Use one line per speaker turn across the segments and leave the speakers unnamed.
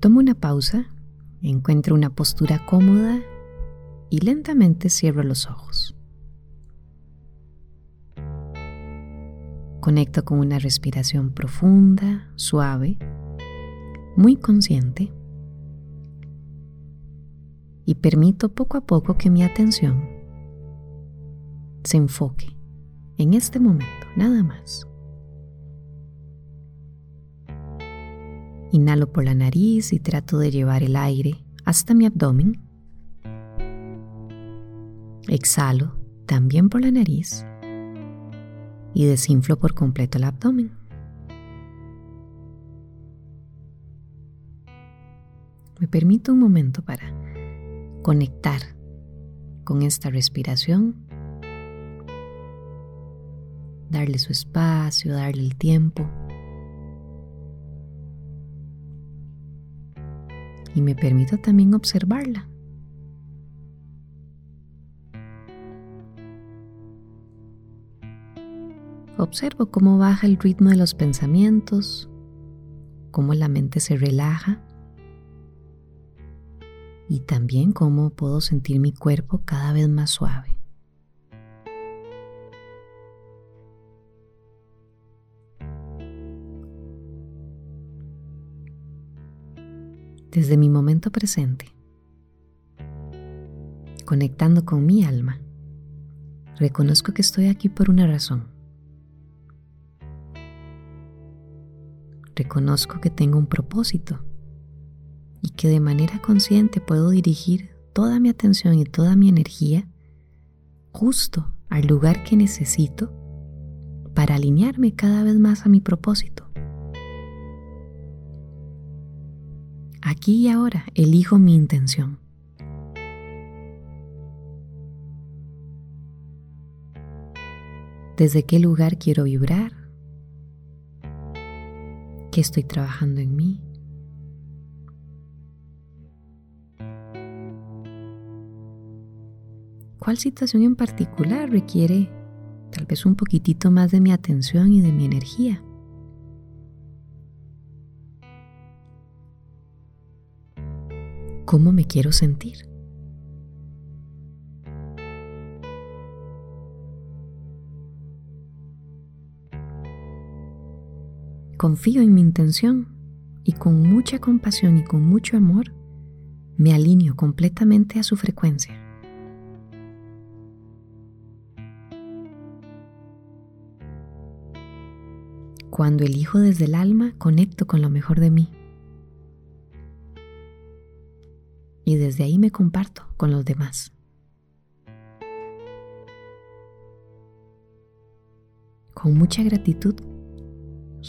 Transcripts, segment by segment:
Tomo una pausa, encuentro una postura cómoda y lentamente cierro los ojos. Conecto con una respiración profunda, suave, muy consciente y permito poco a poco que mi atención se enfoque en este momento, nada más. Inhalo por la nariz y trato de llevar el aire hasta mi abdomen. Exhalo también por la nariz y desinflo por completo el abdomen. Me permito un momento para conectar con esta respiración, darle su espacio, darle el tiempo. Y me permito también observarla. Observo cómo baja el ritmo de los pensamientos, cómo la mente se relaja y también cómo puedo sentir mi cuerpo cada vez más suave. Desde mi momento presente, conectando con mi alma, reconozco que estoy aquí por una razón. Reconozco que tengo un propósito y que de manera consciente puedo dirigir toda mi atención y toda mi energía justo al lugar que necesito para alinearme cada vez más a mi propósito. Aquí y ahora elijo mi intención. ¿Desde qué lugar quiero vibrar? ¿Qué estoy trabajando en mí? ¿Cuál situación en particular requiere tal vez un poquitito más de mi atención y de mi energía? ¿Cómo me quiero sentir? Confío en mi intención y con mucha compasión y con mucho amor me alineo completamente a su frecuencia. Cuando elijo desde el alma, conecto con lo mejor de mí. Y desde ahí me comparto con los demás. Con mucha gratitud,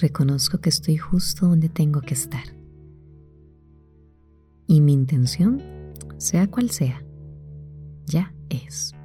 reconozco que estoy justo donde tengo que estar. Y mi intención, sea cual sea, ya es.